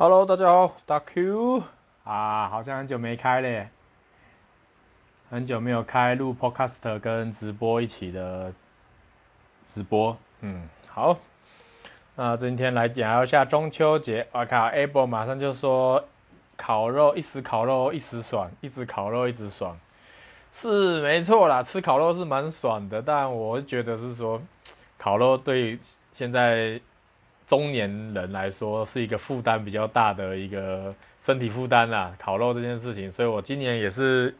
Hello，大家好，大 Q 啊，好像很久没开嘞，很久没有开录 Podcast 跟直播一起的直播，嗯，好，那今天来讲一下中秋节。我靠，Able 马上就说烤肉一时烤肉一时爽，一直烤肉一直爽，是没错啦，吃烤肉是蛮爽的，但我觉得是说烤肉对现在。中年人来说是一个负担比较大的一个身体负担啦，烤肉这件事情，所以我今年也是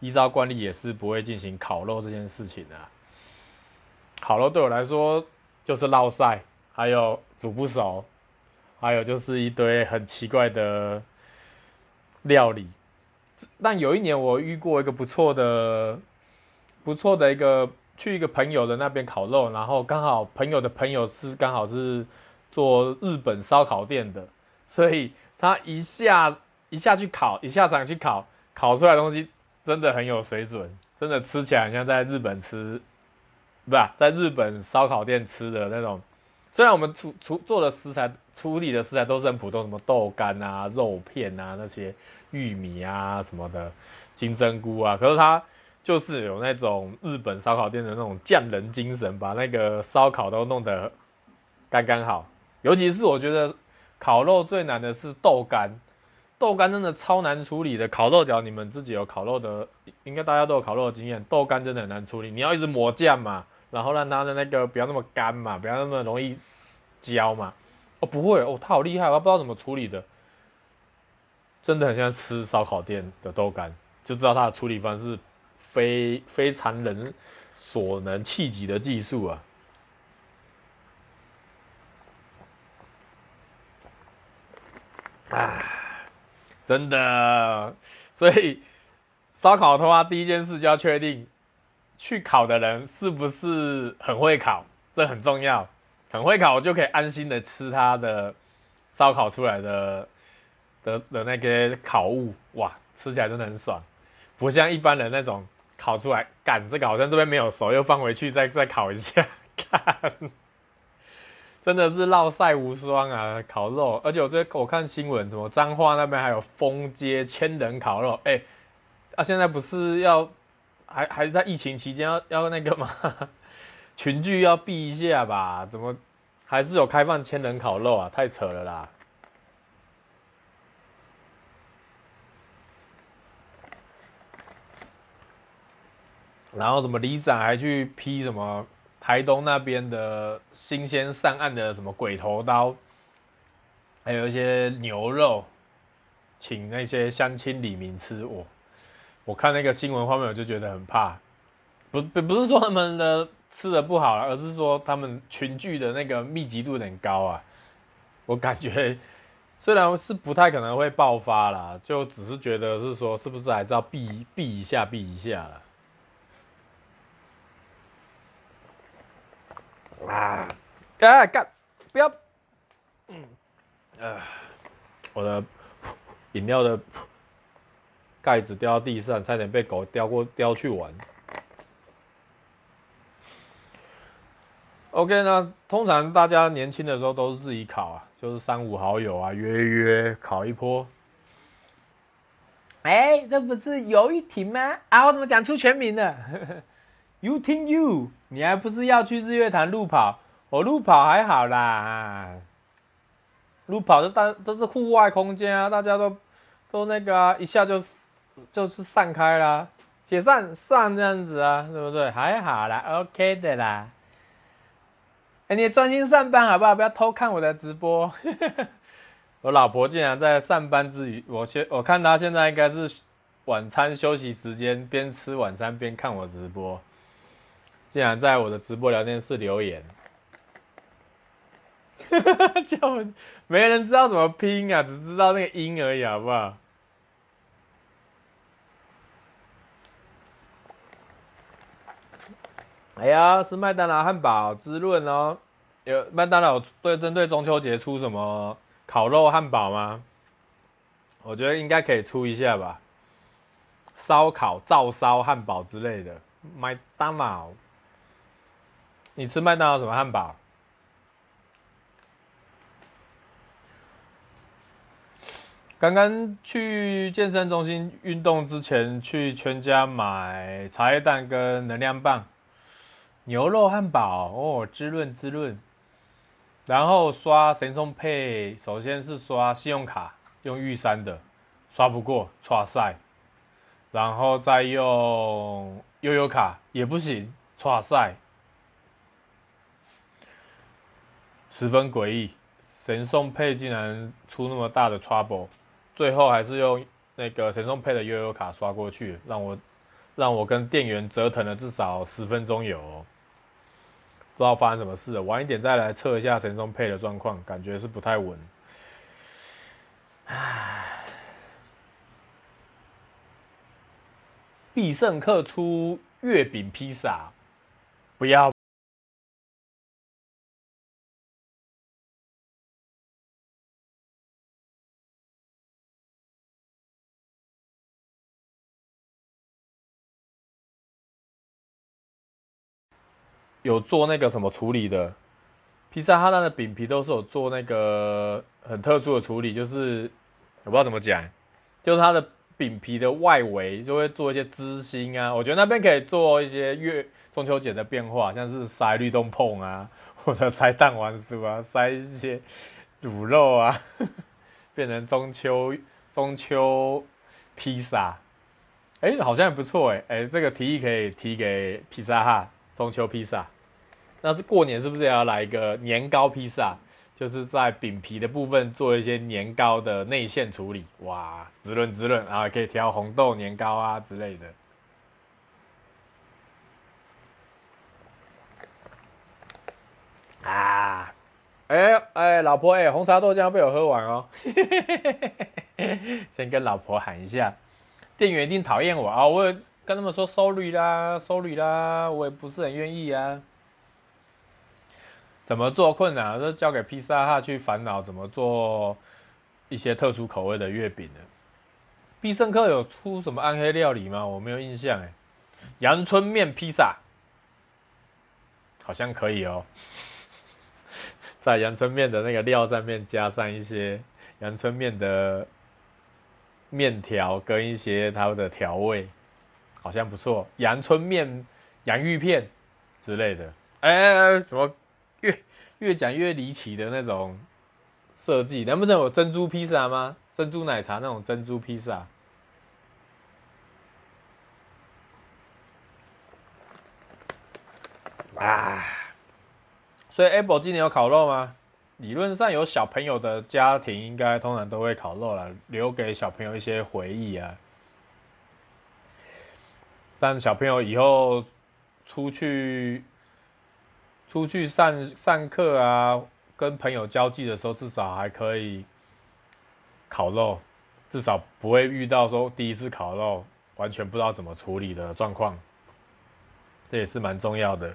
依照惯例也是不会进行烤肉这件事情啊。烤肉对我来说就是烙赛，还有煮不熟，还有就是一堆很奇怪的料理。但有一年我遇过一个不错的、不错的一个去一个朋友的那边烤肉，然后刚好朋友的朋友是刚好是。做日本烧烤店的，所以他一下一下去烤，一下场去烤，烤出来的东西真的很有水准，真的吃起来很像在日本吃，不是在日本烧烤店吃的那种。虽然我们出出做的食材处理的食材都是很普通，什么豆干啊、肉片啊、那些玉米啊什么的、金针菇啊，可是它就是有那种日本烧烤店的那种匠人精神，把那个烧烤都弄得刚刚好。尤其是我觉得烤肉最难的是豆干，豆干真的超难处理的。烤肉角你们自己有烤肉的，应该大家都有烤肉的经验。豆干真的很难处理，你要一直抹酱嘛，然后让它的那个不要那么干嘛，不要那么容易焦嘛。哦，不会哦，它好厉害，我不知道怎么处理的，真的很像吃烧烤店的豆干，就知道它的处理方式非非常人所能企及的技术啊。啊，真的，所以烧烤的话，第一件事就要确定去烤的人是不是很会烤，这很重要。很会烤，我就可以安心的吃他的烧烤出来的的的那个烤物，哇，吃起来真的很爽，不像一般人那种烤出来，干这个好像这边没有熟，又放回去再再烤一下，看。真的是烙赛无双啊！烤肉，而且我最近我看新闻，什么彰化那边还有封街千人烤肉，哎、啊，现在不是要还还是在疫情期间要要那个吗？群聚要避一下吧？怎么还是有开放千人烤肉啊？太扯了啦！然后什么里长还去批什么？台东那边的新鲜上岸的什么鬼头刀，还有一些牛肉，请那些乡亲里民吃。我我看那个新闻画面，我就觉得很怕。不不不是说他们的吃的不好，而是说他们群聚的那个密集度有点高啊。我感觉虽然是不太可能会爆发啦，就只是觉得是说是不是还是要避避一下避一下啦。啊！哎，干！不要！嗯，呃，我的饮料的盖子掉到地上，差点被狗叼过叼去玩。OK，那通常大家年轻的时候都是自己烤啊，就是三五好友啊约约烤一波。哎、欸，这不是游玉婷吗？啊，我怎么讲出全名了？You think you，你还不是要去日月潭路跑？我、哦、路跑还好啦，路跑就大都是户外空间啊，大家都都那个，一下就就是散开啦，解散散这样子啊，对不对？还好啦，OK 的啦。哎、你专心上班好不好？不要偷看我的直播。我老婆竟然在上班之余，我现我看她现在应该是晚餐休息时间，边吃晚餐边看我直播。竟然在我的直播聊天室留言，叫没人知道怎么拼啊，只知道那个音而已，好不好？哎呀，是麦当劳汉堡滋润哦。有麦当劳对针对中秋节出什么烤肉汉堡吗？我觉得应该可以出一下吧，烧烤照烧汉堡之类的，麦当劳。你吃麦当劳什么汉堡？刚刚去健身中心运动之前，去全家买茶叶蛋跟能量棒，牛肉汉堡哦，滋润滋润。然后刷神送配，首先是刷信用卡，用玉山的，刷不过，刷赛。然后再用悠游卡也不行，刷赛。十分诡异，神送配竟然出那么大的 trouble。最后还是用那个神送配的悠悠卡刷过去，让我让我跟店员折腾了至少十分钟有，不知道发生什么事了。晚一点再来测一下神送配的状况，感觉是不太稳。唉，必胜客出月饼披萨，不要。有做那个什么处理的，披萨哈它的饼皮都是有做那个很特殊的处理，就是我不知道怎么讲，就是它的饼皮的外围就会做一些织芯啊，我觉得那边可以做一些月中秋节的变化，像是塞绿豆椪啊，或者塞蛋黄酥啊，塞一些卤肉啊，变成中秋中秋披萨，哎、好像也不错哎，哎，这个提议可以提给披萨哈中秋披萨。那是过年是不是也要来一个年糕披萨？就是在饼皮的部分做一些年糕的内馅处理，哇，滋润滋润，啊可以调红豆年糕啊之类的。啊，哎、哎、老婆哎、红茶豆浆被我喝完哦。先跟老婆喊一下，店员一定讨厌我啊！我跟他们说 sorry 啦，sorry 啦，我也不是很愿意啊。怎么做困难，都交给披萨哈去烦恼怎么做一些特殊口味的月饼呢？必胜客有出什么暗黑料理吗？我没有印象哎。阳春面披萨好像可以哦，在阳春面的那个料上面加上一些阳春面的面条跟一些它的调味，好像不错。阳春面洋芋片之类的，哎，什么？越越讲越离奇的那种设计，难不成有珍珠披萨吗？珍珠奶茶那种珍珠披萨啊！所以 Apple 今年有烤肉吗？理论上有小朋友的家庭应该通常都会烤肉了，留给小朋友一些回忆啊。但小朋友以后出去。出去上上课啊，跟朋友交际的时候，至少还可以烤肉，至少不会遇到说第一次烤肉完全不知道怎么处理的状况，这也是蛮重要的。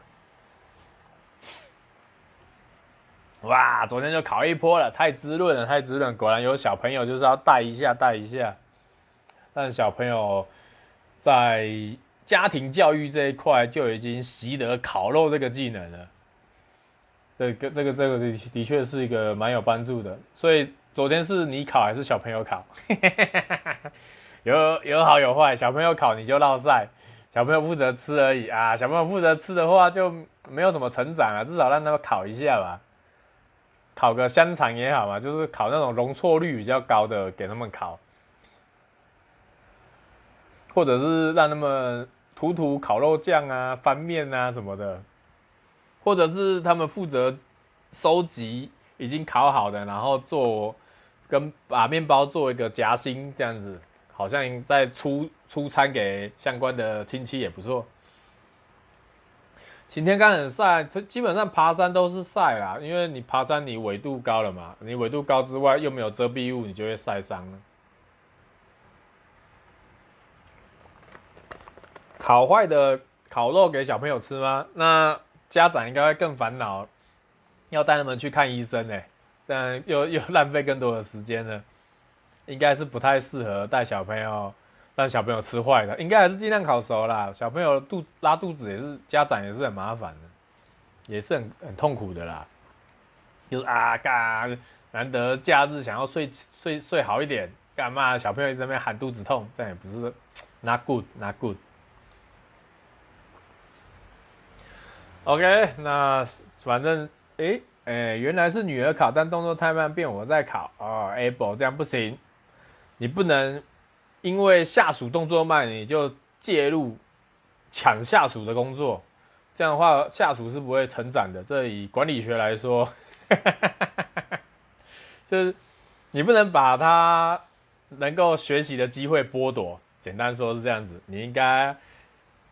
哇，昨天就烤一波了，太滋润了，太滋润，果然有小朋友就是要带一下，带一下。但小朋友在家庭教育这一块就已经习得烤肉这个技能了。这个这个这个的的确是一个蛮有帮助的，所以昨天是你烤还是小朋友烤？有有好有坏，小朋友烤你就落赛，小朋友负责吃而已啊。小朋友负责吃的话就没有什么成长啊，至少让他们烤一下吧，烤个香肠也好嘛，就是烤那种容错率比较高的给他们烤，或者是让他们涂涂烤肉酱啊、翻面啊什么的。或者是他们负责收集已经烤好的，然后做跟把面包做一个夹心这样子，好像在出出餐给相关的亲戚也不错。晴天刚很晒，基本上爬山都是晒啦，因为你爬山你纬度高了嘛，你纬度高之外又没有遮蔽物，你就会晒伤了。烤坏的烤肉给小朋友吃吗？那。家长应该会更烦恼，要带他们去看医生呢，但又又浪费更多的时间呢，应该是不太适合带小朋友让小朋友吃坏的，应该还是尽量烤熟啦。小朋友肚拉肚子也是家长也是很麻烦的，也是很很痛苦的啦。就是啊嘎，难得假日想要睡睡睡好一点，干嘛？小朋友一直在那边喊肚子痛，这样也不是 not good not good。OK，那反正诶诶，原来是女儿考，但动作太慢，变我在考哦。Able 这样不行，你不能因为下属动作慢，你就介入抢下属的工作，这样的话下属是不会成长的。这以管理学来说，就是你不能把他能够学习的机会剥夺。简单说是这样子，你应该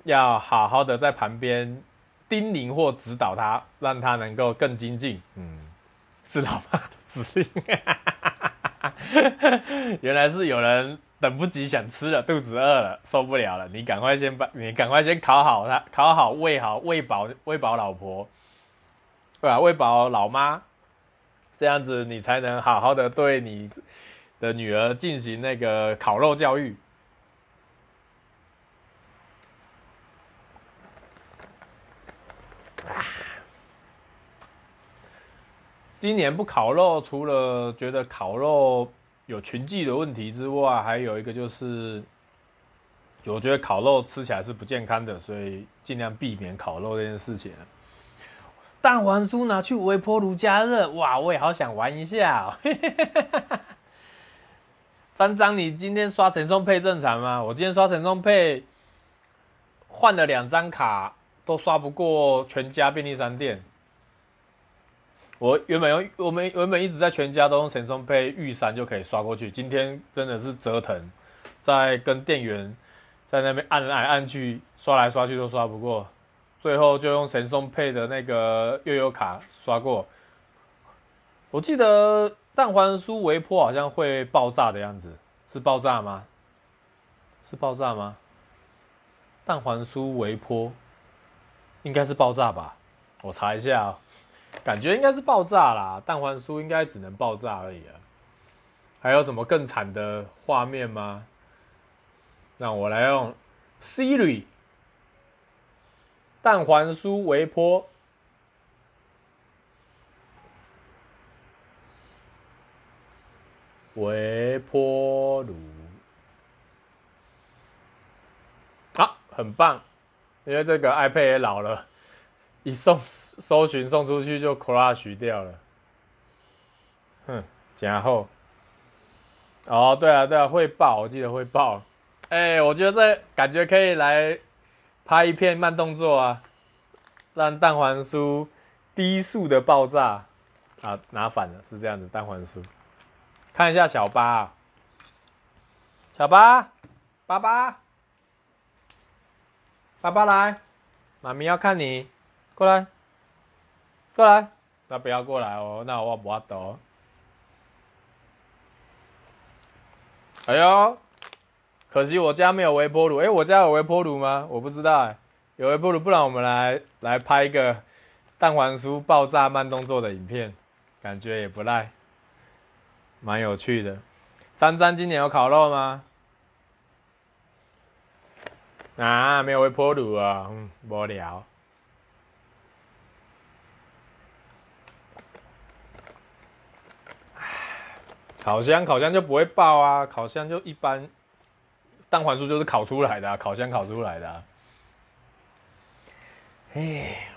要好好的在旁边。叮咛或指导他，让他能够更精进。嗯，是老爸的指令。原来是有人等不及想吃了，肚子饿了，受不了了。你赶快先把，你赶快先烤好他，烤好喂好喂饱喂饱老婆，对吧？喂饱老妈，这样子你才能好好的对你的女儿进行那个烤肉教育。今年不烤肉，除了觉得烤肉有群聚的问题之外，还有一个就是，我觉得烤肉吃起来是不健康的，所以尽量避免烤肉这件事情。蛋黄酥拿去微波炉加热，哇，我也好想玩一下喔。张张，你今天刷神送配正常吗？我今天刷神送配，换了两张卡，都刷不过全家便利商店。我原本用我们原本一直在全家都用神送配玉山就可以刷过去，今天真的是折腾，在跟店员在那边按来按去，刷来刷去都刷不过，最后就用神送配的那个悠游卡刷过。我记得蛋黄酥微波好像会爆炸的样子，是爆炸吗？是爆炸吗？蛋黄酥微波应该是爆炸吧？我查一下喔。感觉应该是爆炸啦，蛋黄酥应该只能爆炸而已啊。还有什么更惨的画面吗？让我来用 Siri，蛋黄酥微波，微波炉，啊，很棒，因为这个 iPad 也老了。一送搜寻送出去就 crash 掉了，哼，然后，哦，对啊，对啊，会爆，我记得会爆，哎、我觉得这感觉可以来拍一片慢动作啊，让蛋黄酥低速的爆炸。啊，拿反了，是这样子，蛋黄酥，看一下小八，小八，爸爸，爸爸来，妈咪要看你。过来，过来，那不要过来哦，那我不要抖。哎呦，可惜我家没有微波炉。哎，我家有微波炉吗？我不知道哎，有微波炉，不然我们来来拍一个蛋黄酥爆炸慢动作的影片，感觉也不赖，蛮有趣的。詹詹今年有烤肉吗？啊，没有微波炉啊，嗯，无聊。烤箱，烤箱就不会爆啊！烤箱就一般，蛋黄酥就是烤出来的，烤箱烤出来的，啊。哎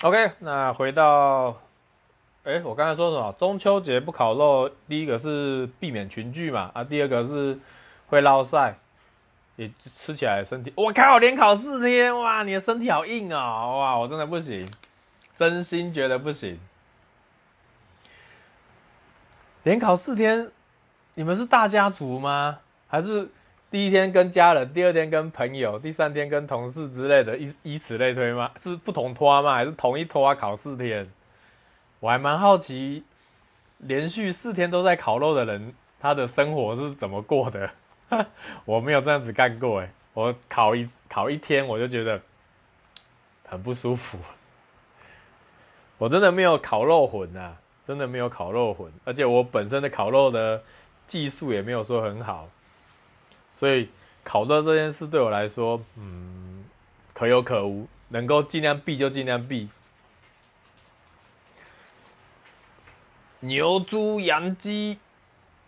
，OK，那回到，哎，我刚才说什么？中秋节不烤肉，第一个是避免群聚嘛，啊，第二个是会落晒，也吃起来身体，我靠，连烤四天，哇，你的身体好硬哦，哇，我真的不行，真心觉得不行。连考四天，你们是大家族吗？还是第一天跟家人，第二天跟朋友，第三天跟同事之类的，以以此类推吗？是不同拖吗？还是同一拖啊考四天？我还蛮好奇，连续四天都在烤肉的人，他的生活是怎么过的？我没有这样子干过哎，我考一考一天，我就觉得很不舒服。我真的没有烤肉魂啊。真的没有烤肉魂，而且我本身的烤肉的技术也没有说很好，所以烤肉这件事对我来说，嗯，可有可无，能够尽量避就尽量避。牛、猪、羊、鸡，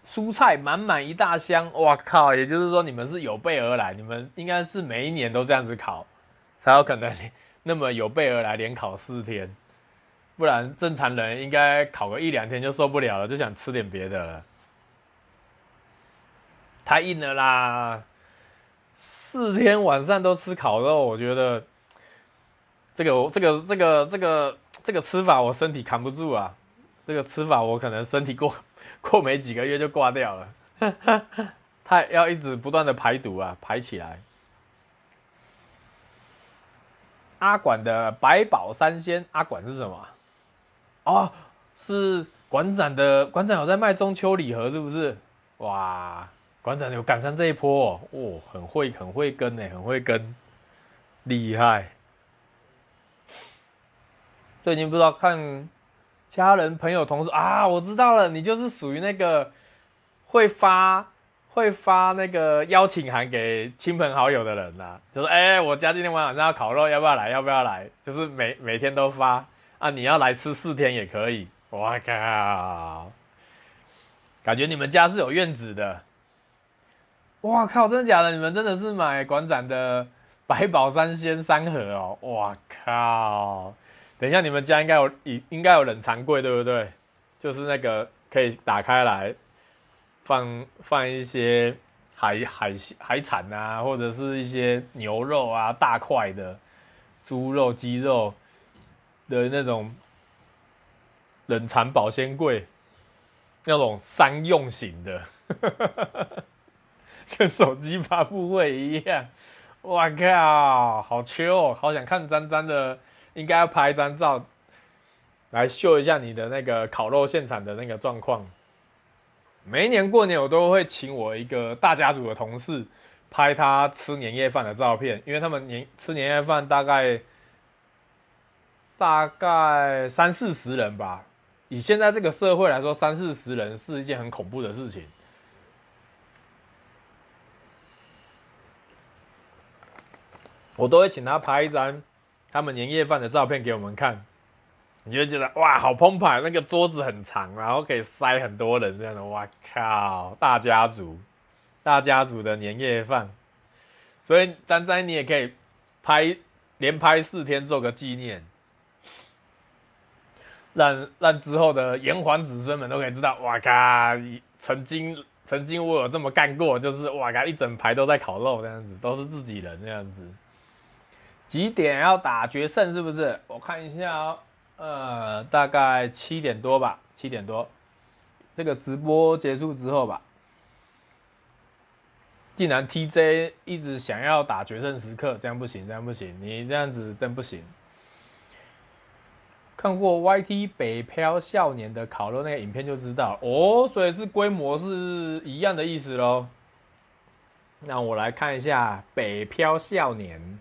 蔬菜满满一大箱，哇靠！也就是说你们是有备而来，你们应该是每一年都这样子烤，才有可能 那么有备而来，连烤四天，不然正常人应该烤个一两天就受不了了，就想吃点别的了。太硬了啦！四天晚上都吃烤肉，我觉得这个这个这个这个这个吃法我身体扛不住啊！这个吃法我可能身体过。过没几个月就挂掉了，他要一直不断的排毒啊，排起来。阿管的百宝三鲜，阿管是什么？哦，是馆长的，馆长有在卖中秋礼盒是不是？哇，馆长有赶上这一波哦，哦很会很会跟呢，很会跟，厉害。最近不知道看。家人、朋友、同事啊，我知道了，你就是属于那个会发会发那个邀请函给亲朋好友的人呐、啊。就是哎、我家今天晚上要烤肉，要不要来？要不要来？就是每每天都发啊，你要来吃四天也可以。我靠，感觉你们家是有院子的。哇靠，真的假的？你们真的是买馆长的百宝三鲜三盒哦？哇靠！等一下，你们家应该有应应该有冷藏柜，对不对？就是那个可以打开来放放一些海海海产啊，或者是一些牛肉啊，大块的猪肉、鸡肉的那种冷藏保鲜柜，那种商用型的，跟手机发布会一样。哇靠，好缺哦，好想看詹詹的。应该要拍一张照，来秀一下你的那个烤肉现场的那个状况。每一年过年，我都会请我一个大家族的同事拍他吃年夜饭的照片，因为他们年吃年夜饭大概大概三四十人吧。以现在这个社会来说，三四十人是一件很恐怖的事情。我都会请他拍一张。他们年夜饭的照片给我们看，你就觉得哇，好澎湃！那个桌子很长，然后可以塞很多人，这样的，哇靠，大家族，大家族的年夜饭。所以詹詹，你也可以拍，连拍四天做个纪念，让让之后的炎黄子孙们都可以知道，哇靠，曾经曾经我有这么干过，就是哇靠，一整排都在烤肉这样子，都是自己人这样子。几点要打决胜？是不是？我看一下哦，呃，大概七点多吧，七点多，这个直播结束之后吧。既然 TJ 一直想要打决胜时刻，这样不行，这样不行，你这样子真不行。看过 YT 北漂少年的烤肉那个影片就知道哦，所以是规模是一样的意思喽。那我来看一下北漂少年。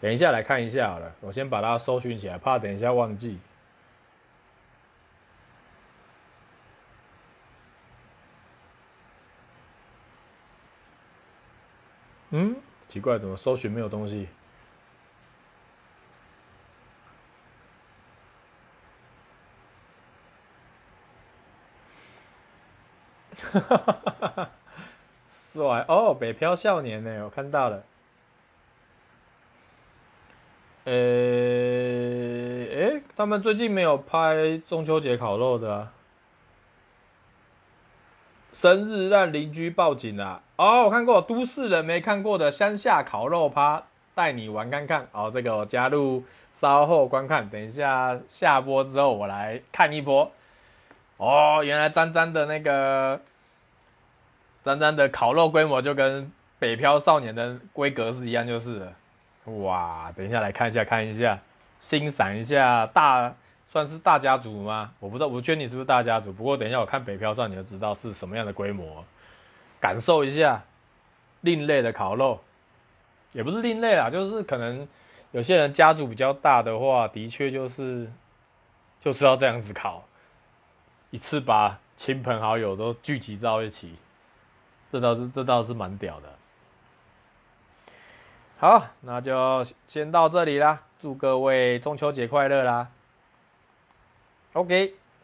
等一下来看一下好了，我先把它搜寻起来，怕等一下忘记。嗯，奇怪，怎么搜寻没有东西？哈哈哈哈哈！帅哦，北漂少年呢？我看到了。呃、欸，哎、他们最近没有拍中秋节烤肉的、啊，生日让邻居报警了、啊。哦，我看过，都市人没看过的乡下烤肉趴，带你玩看看。哦，这个我加入，稍后观看。等一下下播之后，我来看一波。哦，原来詹詹的那个詹詹的烤肉规模就跟北漂少年的规格是一样，就是。哇，等一下来看一下，看一下，欣赏一下大，算是大家族吗？我不知道，我确定你是不是大家族。不过等一下我看北漂上，你就知道是什么样的规模，感受一下另类的烤肉，也不是另类啦，就是可能有些人家族比较大的话，的确就是就是要这样子烤，一次把亲朋好友都聚集到一起，这倒是这倒是蛮屌的。好，那就先到这里啦，祝各位中秋节快乐啦 Okay.